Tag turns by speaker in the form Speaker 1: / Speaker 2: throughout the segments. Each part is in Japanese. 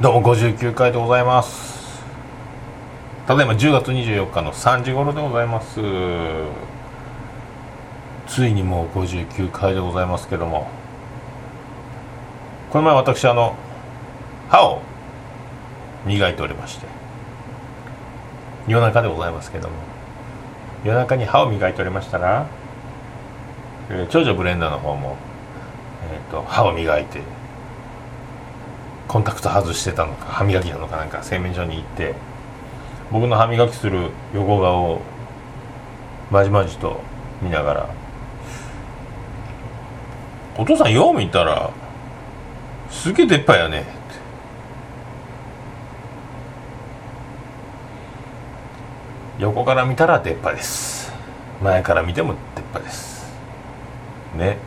Speaker 1: どうも59回でございます。ただいま10月24日の3時頃でございます。ついにもう59回でございますけども。この前私あの歯を磨いておりまして。夜中でございますけども。夜中に歯を磨いておりましたら、えー、長女ブレンダーの方も、えーと、と歯を磨いてコンタクト外してたのか歯磨きなのかなんか洗面所に行って僕の歯磨きする横顔をまじまじと見ながら「お父さんよう見たらすげえ出っ歯やね」って。横から見たら出っ歯です。前から見ても出っ歯です。ね。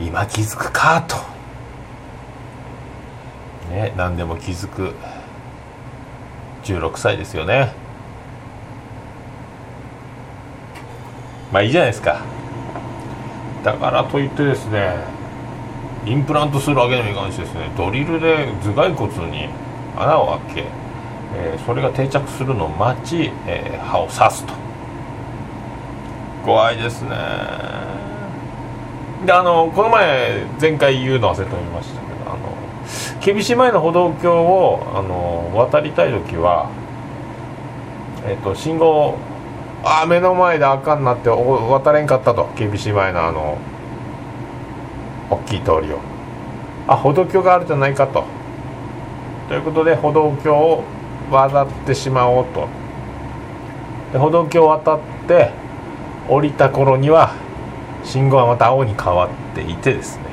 Speaker 1: 今気づくかと。ね、何でも気づく。16歳ですよね。まあいいじゃないですか。だからといってですねインプラントするわけにもいかないしですね。ドリルで頭蓋骨に穴を開け、えー、それが定着するのを待ち、えー、歯を刺すと。怖いですね。であのこの前前回言うの忘れておりました。厳しい前の歩道橋をあの渡りたい時は、えっと、信号ああ目の前で赤になって渡れんかったと厳しい前のあの大きい通りを。あ歩道橋があるじゃないかと。ということで歩道橋を渡ってしまおうと。で歩道橋を渡って降りた頃には信号はまた青に変わっていてですね。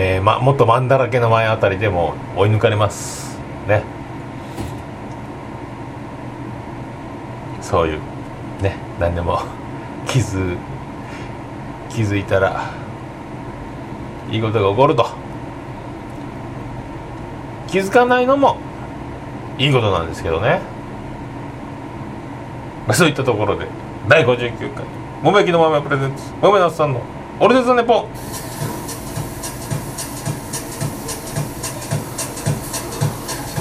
Speaker 1: えー、ま、もっとマンだらけの前あたりでも追い抜かれます。ね。そういう。ね。何でも。気づ気づいたらいいことが起こると。気づかないのもいいことなんですけどね。そういったところで。第59回「もめきのまプレゼンツ。もめなすさんのオルデザネポ。ン」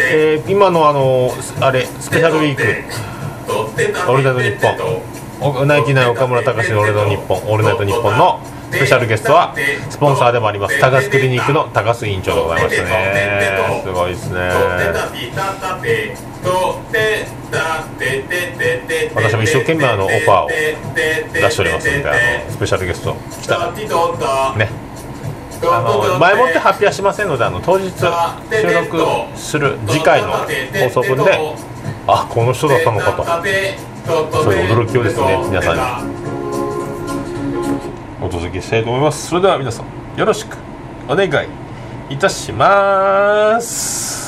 Speaker 1: えー今のあのーあれスペシャルウィーク。オールナイトニッポン。おナインティナイン岡村隆史の「俺の日本オールナイトニッポン」のスペシャルゲストはスポンサーでもあります。高須クリニックの高須委員長でございました。ねすごいですね私も一生懸命あのオファーを出しておりますのであのスペシャルゲスト来たら。ね。あの前もって発表しませんのであの当日収録する次回の放送分であこの人だったのかと。そういう驚きをですね皆さんに。お届けしたいと思います。それでは皆さんよろしくお願いいたします。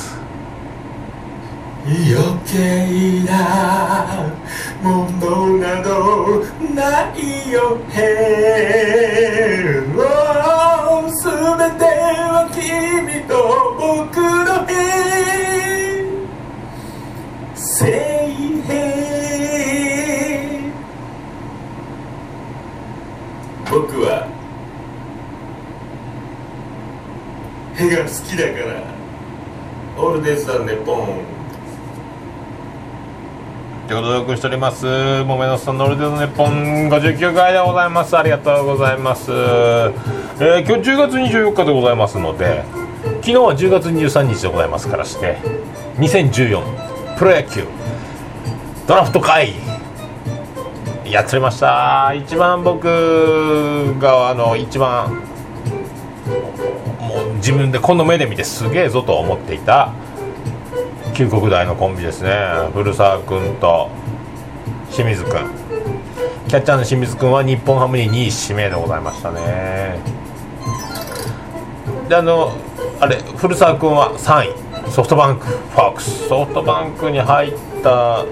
Speaker 2: 余計なものなどないよへおすべては君と僕のへ聖平僕はへが好きだからオールデンさんネポン
Speaker 1: お送りしております「もめのさんのルデのネポン」59回でございます。ありがとうございます、えー今日10月24日でございますので昨日は10月23日でございますからして2014プロ野球ドラフト会やっておりました。一番僕があの一番もう自分でこの目で見てすげえぞと思っていた旧国大のコンビですね。古澤君と清水君。キャッチャーの清水君は日本ハムに2位指名でございましたね。であのあれ古澤君は3位。ソフトバンクフォークス。ソフトバンクに入った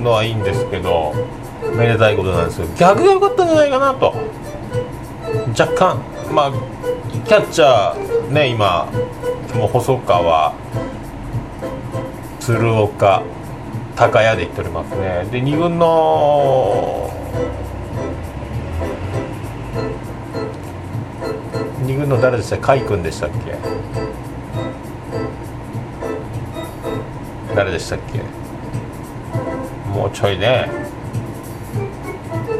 Speaker 1: のはいいんですけどめでたいことなんですけど逆が良かったんじゃないかなと。若干。まあキャッチャーね今もう細川鶴岡高谷でいっておりますね。で2軍の2軍の誰でしたっけ？甲斐君でしたっけ？誰でしたっけ？もうちょいね。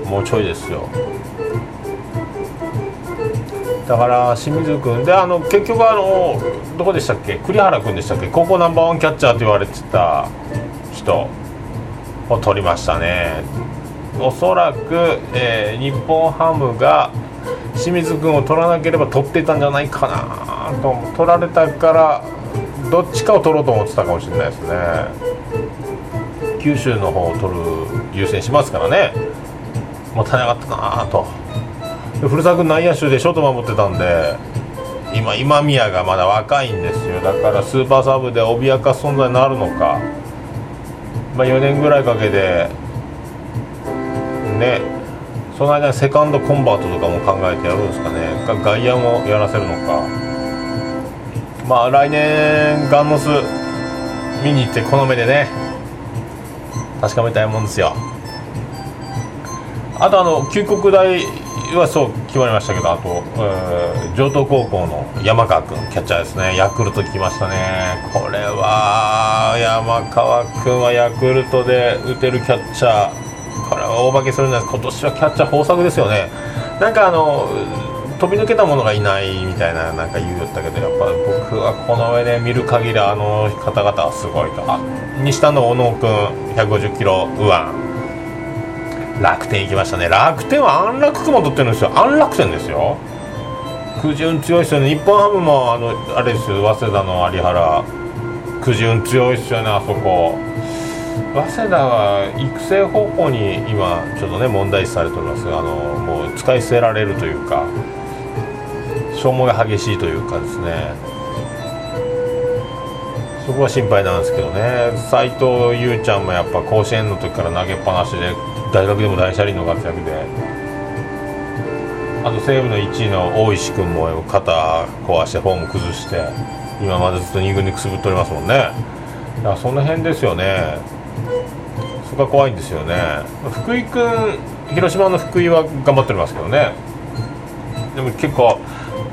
Speaker 1: もうちょいですよ。だから清水君。であの結局あのどこでしたっけ？栗原君でしたっけ？高校ナンバーワンキャッチャーと言われてた人を取りましたね。おそらく、えー日本ハムが清水君を取らなければ取ってたんじゃないかなと取られたからどっちかを取ろうと思ってたかもしれないですね。九州の方を取る優先しますからね。もったいなかったなと。古澤君内野手でショート守ってたんで今今宮がまだ若いんですよ。だからスーパーサブで脅かす存在になるのか、まあ、4年ぐらいかけてねその間にセカンドコンバートとかも考えてやるんですかね。外野もやらせるのか。まあ来年ガンノス見に行ってこの目でね確かめたいもんですよ。あとあの旧国大はそう決まりましたけどあと、えー城東高校の山川君キャッチャーですね。ヤクルト来ましたね。これは山川君はヤクルトで打てるキャッチャー。これは大化けするんです今年はキャッチャー豊作ですよね。なんかあの飛び抜けたものがいないみたいななんか言うよったけどやっぱ僕はこの上で見る限りあの方々はすごいと。西田の小野君150キロ右腕。楽天行きましたね。楽天は安楽雲取ってるんですよ。安楽天ですよ。くじ運強いですよね。日本ハムもあのあれですよ。早稲田の有原。くじ運強いですよねあそこ。早稲田は育成方法に今ちょっとね問題視されております。があのもう使い捨てられるというか。消耗が激しいというかですね。そこは心配なんですけどね。斎藤優ちゃんもやっぱ甲子園の時から投げっぱなしで大学でも大車輪の活躍で。あと西武の1位の大石君も肩壊してフォーム崩して今までずっと2軍にくすぶっておりますもんね。だからその辺ですよね。そこが怖いんですよね。福井君広島の福井は頑張っておりますけどね。でも結構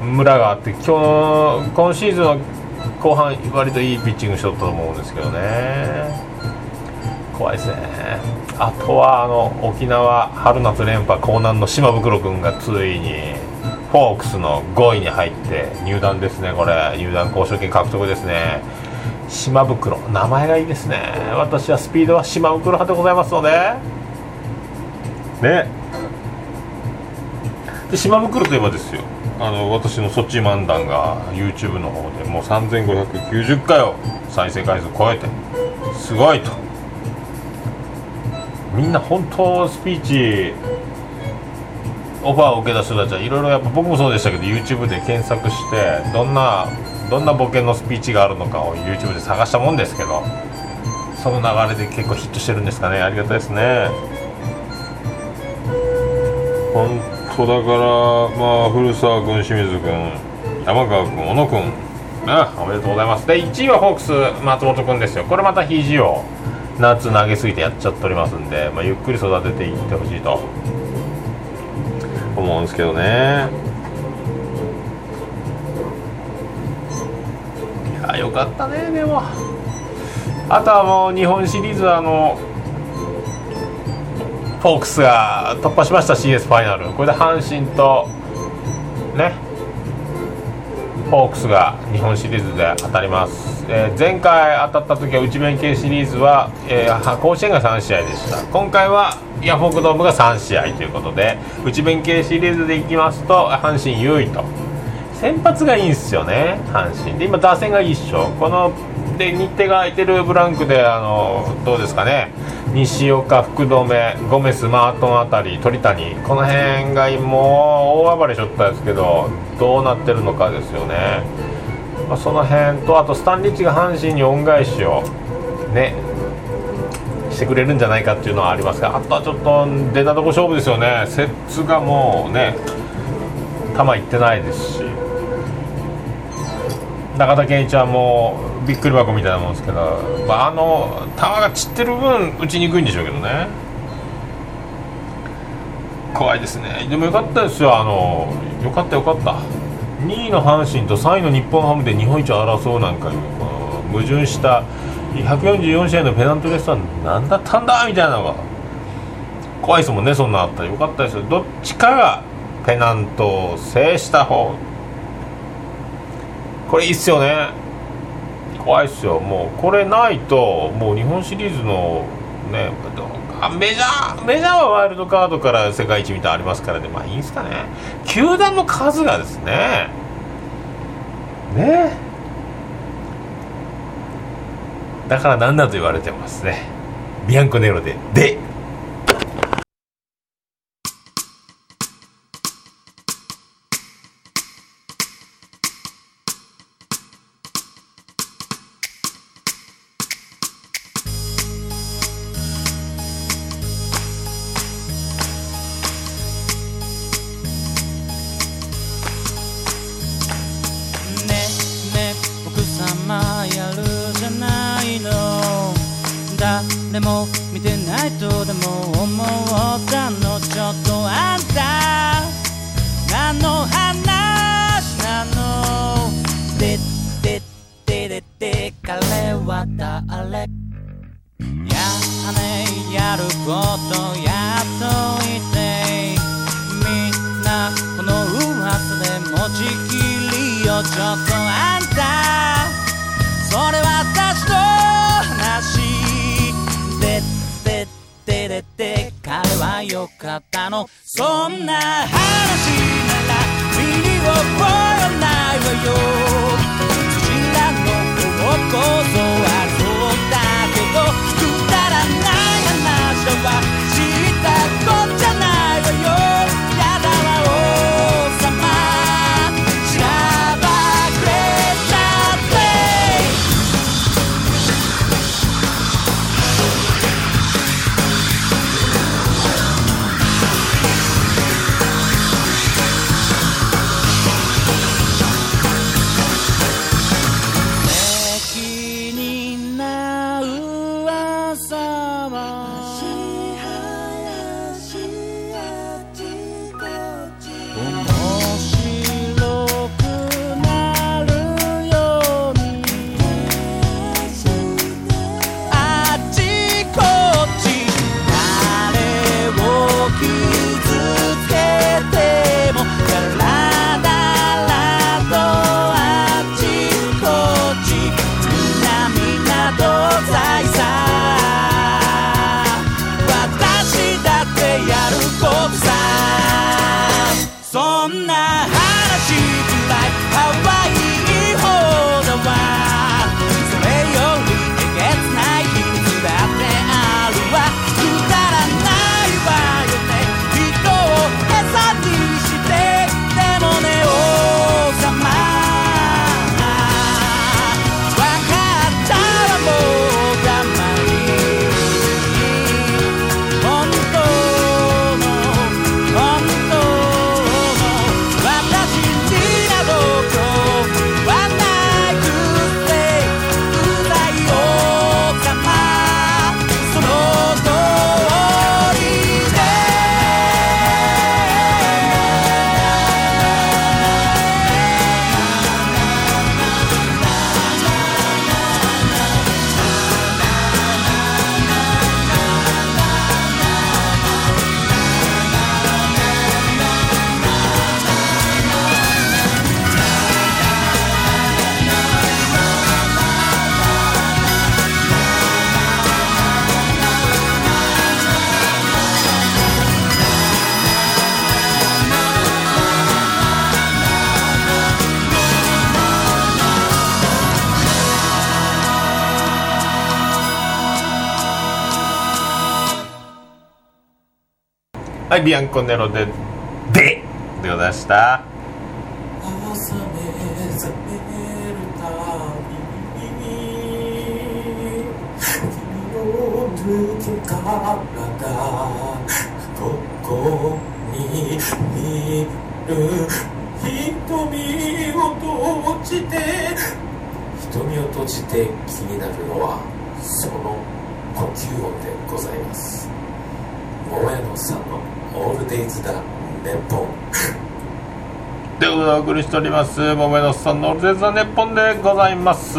Speaker 1: ムラがあって今日今シーズンは後半割といいピッチングしとったと思うんですけどね。怖いですね。あとはあの沖縄春夏連覇江南の島袋君がついにフォークスの5位に入って入団ですねこれ。入団交渉権獲得ですね。島袋名前がいいですね。私はスピードは島袋派でございますので。ね。で島袋といえばですよ。あの私のそっち漫談が YouTube の方でもう3590回を再生回数超えてすごいとみんな本当スピーチオファーを受けた人たちはいろいろやっぱ僕もそうでしたけど YouTube で検索してどんなどんなボケのスピーチがあるのかを YouTube で探したもんですけどその流れで結構ヒットしてるんですかね。ありがたいですね。本当だからまあ古澤君清水君山川君小野君。ねおめでとうございます。で1位はホークス松本君ですよ。これまた肘を夏投げすぎてやっちゃっておりますんで、まあ、ゆっくり育てていってほしいと思うんですけどね。いやよかったねでも。あとはもう日本シリーズはあのフォークスが突破しました CS ファイナル。これで阪神とねフォークスが日本シリーズで当たります、えー前回当たった時は内弁慶シリーズは、えー甲子園が3試合でした。今回はヤフオクドームが3試合ということで内弁慶シリーズでいきますと阪神優位と。先発がいいんですよね阪神。で今打線がいいっしょこので日程が空いてるブランクであのどうですかね。西岡福留ゴメスマートンあたり鳥谷。この辺がもう大暴れしょったんですけどどうなってるのかですよね、まあ、その辺とあとスタンリッチが阪神に恩返しをねしてくれるんじゃないかっていうのはありますがあとはちょっと出たとこ勝負ですよね。摂津がもうね球いってないですし。中田健一はもうびっくり箱みたいなもんですけど、まあ、あの球が散ってる分打ちにくいんでしょうけどね。怖いですね。でもよかったですよあのよかったよかった。2位の阪神と3位の日本ハムで日本一を争うなんかいう矛盾した144試合のペナントレースは何だったんだみたいなのが怖いですもんねそんなあったら。よかったですよ。どっちかがペナントを制した方。これいいっすよね。怖いっすよ。もうこれないともう日本シリーズのねあメジャーメジャーはワイルドカードから世界一みたいありますからね。まあいいんすかね。球団の数がですね。ね。だから何だと言われてますね。ビアンコネロで「で」
Speaker 3: よかったの。そんな話なはい
Speaker 1: ビアンコネロで。で。でございました。
Speaker 2: 抜け殻がここに見る瞳を閉じて瞳を閉じて気になるのはその呼吸音でございます桃屋のさんの「オールデイズだネポ」
Speaker 1: でお送りしております桃屋のさんのオールデイズ・ザ・ネポでございます。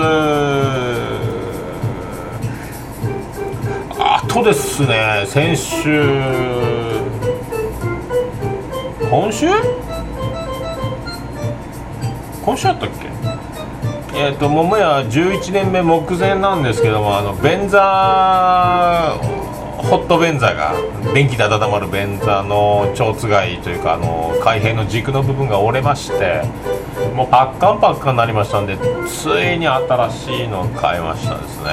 Speaker 1: あとですね先週今週？今週あったっけ？えっ、と桃屋11年目目前なんですけどもあの便座ホット便座が電気で温まる便座の蝶つがいというかあの開閉の軸の部分が折れましてもうパッカンパッカンになりましたんでついに新しいのを買いましたですね。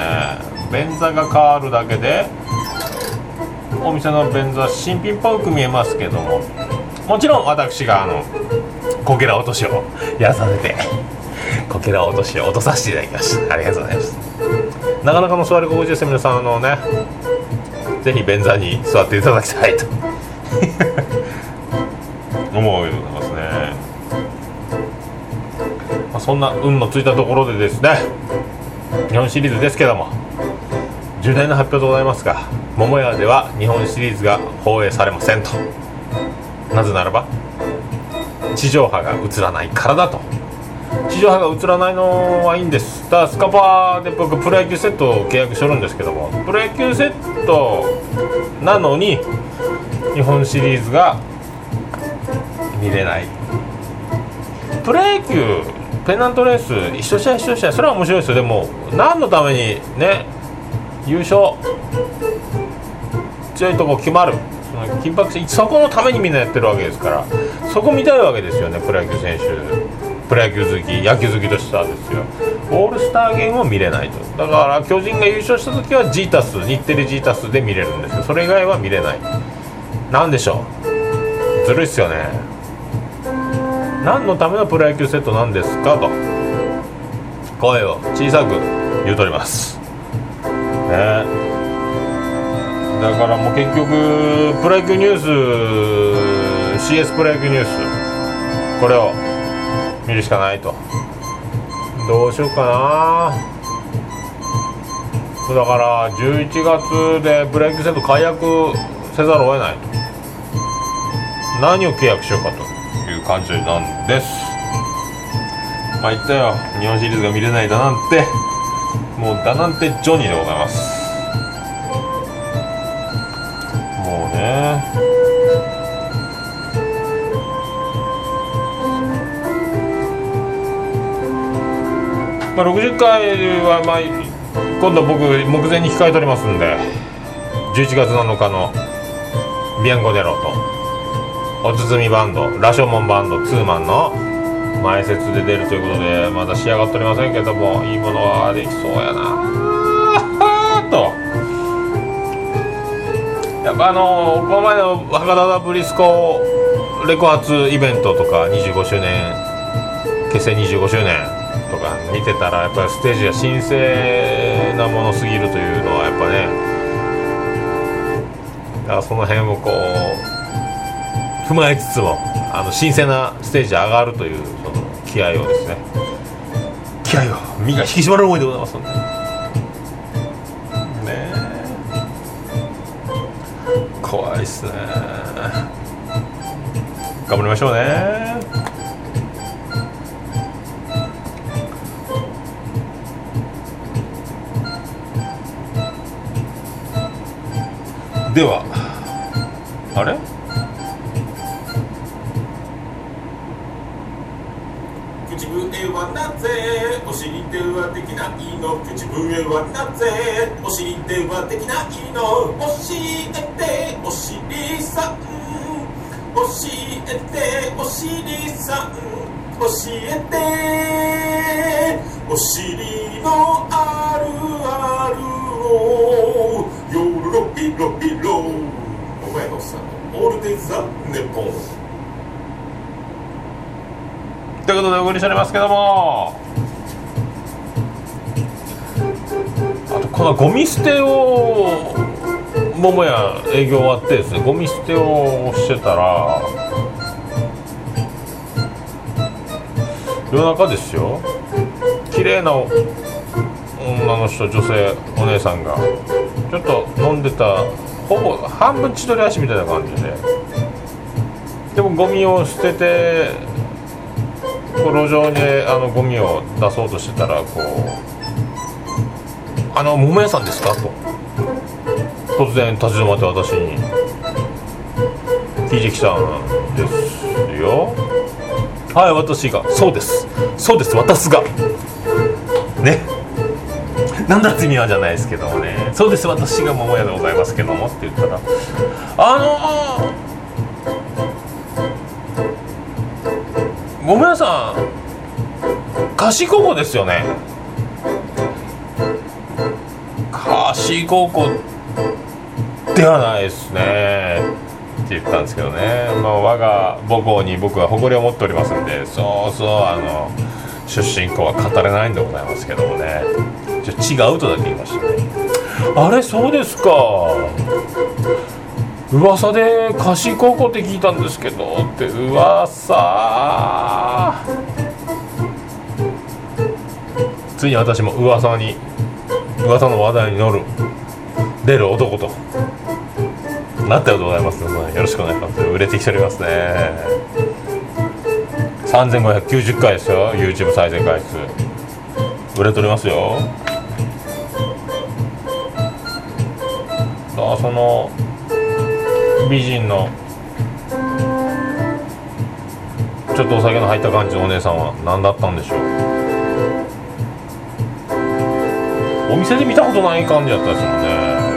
Speaker 1: 便座が変わるだけでお店の便座新品っぽく見えますけどももちろん私があのこけら落としをやらさせてこけら落としを落とさせていただきました。ありがとうございますなかなかの座り心地です皆さん。あのねぜひ便座に座っていただきたいと。思うようでございますね、まあ、そんな運のついたところでですね。日本シリーズですけども。重大な発表でございますが桃屋では日本シリーズが放映されませんと。なぜならば地上波が映らないからだと。地上波が映らないのはいいんです。ただスカパーで僕プロ野球セットを契約してるんですけどもプロ野球セットなのに日本シリーズが見れない。プロ野球ペナントレース一緒試合一緒試合それは面白いですよ。でも何のためにね優勝強いとこ決まる。その緊迫してそこのためにみんなやってるわけですからそこ見たいわけですよねプロ野球選手。プロ野球好き野球好きとしてはですよ。オールスターゲームを見れないと。だから巨人が優勝した時はジータス日テレジータスで見れるんですけどそれ以外は見れない。なんでしょう？ずるいっすよね。何のためのプロ野球セットなんですかと。声を小さく言うとります。ね。だからもう結局プロ野球ニュース CS プロ野球ニュース。これを見るしかないと。どうしようかな。だから11月でプロ野球セット解約せざるを得ないと。何を契約しようかという感じなんです。まあ言ったよ。日本シリーズが見れないだなんて。もうだなんてジョニーでございます。もうね。まあ、60回は、まあ、今度僕目前に控えておりますんで11月7日のビアンコネロとお包みバンドラショモンバンドツーマンの前説で出るということでまだ仕上がっておりませんけどもいいものができそうやな。あ と。やっぱあのこの前の博多ブリスコレコ発イベントとか25周年結成25周年とか見てたらやっぱりステージが神聖なものすぎるというのはやっぱねだからその辺をこう踏まえつつもあの神聖なステージ上がるというその気合をですね。気合を身が引き締まる思いでございますので。ねえ。怖いっすね。頑張りましょうねでは。あれ？
Speaker 2: 口笛はなぜお尻ではできないの口笛はなぜお尻ではできないの教えてお尻さん教えてお尻さん教えてお尻のあるあるをよろぴろぴろお前のさオールデイ・ザ・ネポン
Speaker 1: ということでお送りしておりますけどもあとこのゴミ捨てを桃屋営業終わってですねゴミ捨てをしてたら夜中ですよ綺麗な女の人女性お姉さんがちょっと飲んでたほぼ半分千鳥足みたいな感じで。でもゴミを捨てて路上にあのゴミを出そうとしてたらこう「あの桃屋さんですか?」と。突然立ち止まって私に。聞いてきたんですよ。はい私が。そうです。そうです。私が。なんだって意味はじゃないですけどもね。そうです。私が桃屋でございますけどもって言ったら。あの桃屋さん貸し高校ですよね。貸し高校ではないですね。って言ったんですけどね、まあ、我が母校に僕は誇りを持っておりますんで。そうそうあの出身校は語れないんでございますけどもね。ちょ違うとだけ言いましたね。あれそうですか。噂で貸し高校って聞いたんですけどって噂。ついに私も噂に噂の話題に乗る出る男となったようでございますのでよろしくお願いします。売れてきておりますね。3590回ですよ YouTube 再生回数。売れておりますよ。あその美人のちょっとお酒の入った感じのお姉さんは何だったんでしょう。お店で見たことない感じだったですもんね。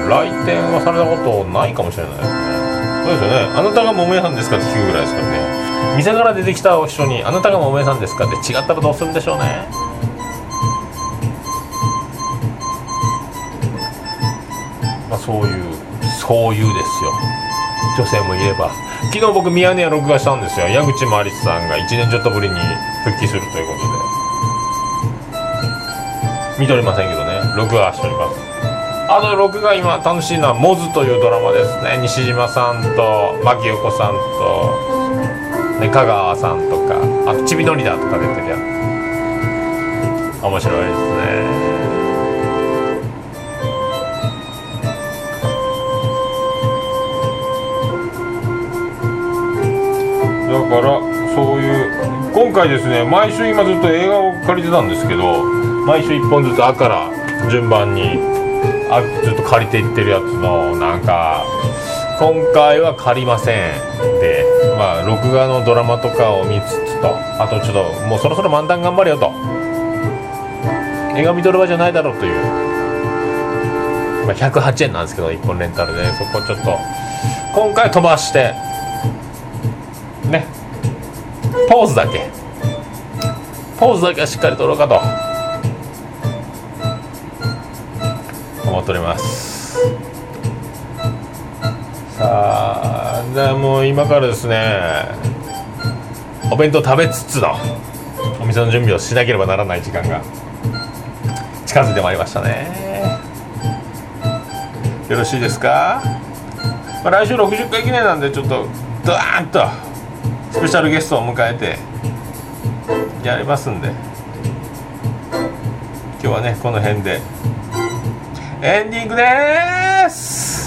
Speaker 1: 来店はされたことないかもしれないですね。そうですよね。あなたが桃屋さんですかって聞くぐらいですからね。店から出てきたお人にあなたが桃屋さんですか？って違ったらどうするんでしょうね。まあそういうそういうですよ。女性もいれば。昨日僕ミヤネ屋録画したんですよ。矢口真理さんが1年ちょっとぶりに復帰するということで。見ておりませんけどね。録画しております。あと録画今楽しいのは「モズ」というドラマですね。西島さんと牧陽子さんと、ね、香川さんとかあとちびのりだとか出てるやつ。面白いですね。だからそういう今回ですね毎週今ずっと映画を借りてたんですけど毎週1本ずつ「あ」から順番にあずっと借りていってるやつのなんか今回は借りません。でまあ録画のドラマとかを見つつと。あとちょっともうそろそろ漫談頑張れよと。映画見とる場じゃないだろうという、まあ、108円なんですけど1本レンタルで。そこちょっと今回飛ばしてね。ポーズだけ。ポーズだけはしっかり撮ろうかと。思っております。あじゃあもう今からですねお弁当食べつつのお店の準備をしなければならない時間が近づいてまいりましたね。よろしいですか、まあ、来週60回記念なんでちょっとドーンとスペシャルゲストを迎えてやりますんで。今日はねこの辺でエンディングです！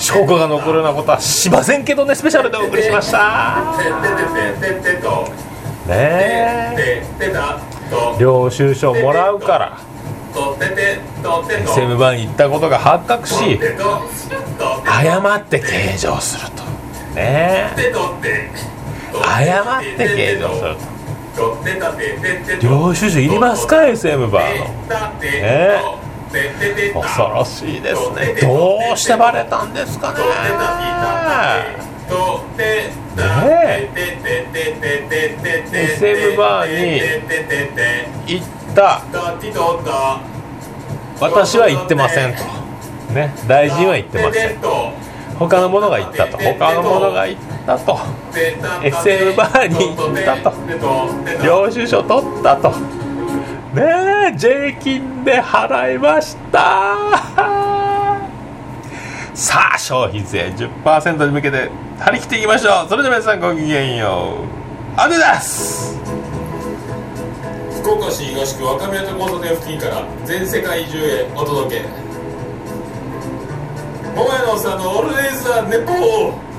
Speaker 1: 証拠が残るようなことはしませんけどねスペシャルでお送りしました。ねえ。領収書もらうから。SM バーに行ったことが発覚し謝って計上すると。ね
Speaker 2: で取って
Speaker 1: 計上すると。領収書いりますか SM バーの。
Speaker 2: え
Speaker 1: 恐ろしいですね。どうしてバレたんですかね。ね。SM バーに行った。私は行ってませんと。ね。大臣は行ってません。他の者が行ったと。他の者が行ったと。SM バーに行ったと。領収書取ったとねえ税金で払いました。さあ消費税10%に向けて張り切っていきましょう。それでは皆さんごきげんよう。アデダス
Speaker 2: 福岡市東区若宮と交差点付近から全世界中へお届け。桃屋のおっさんのオールデイズ・ザ・ネポー。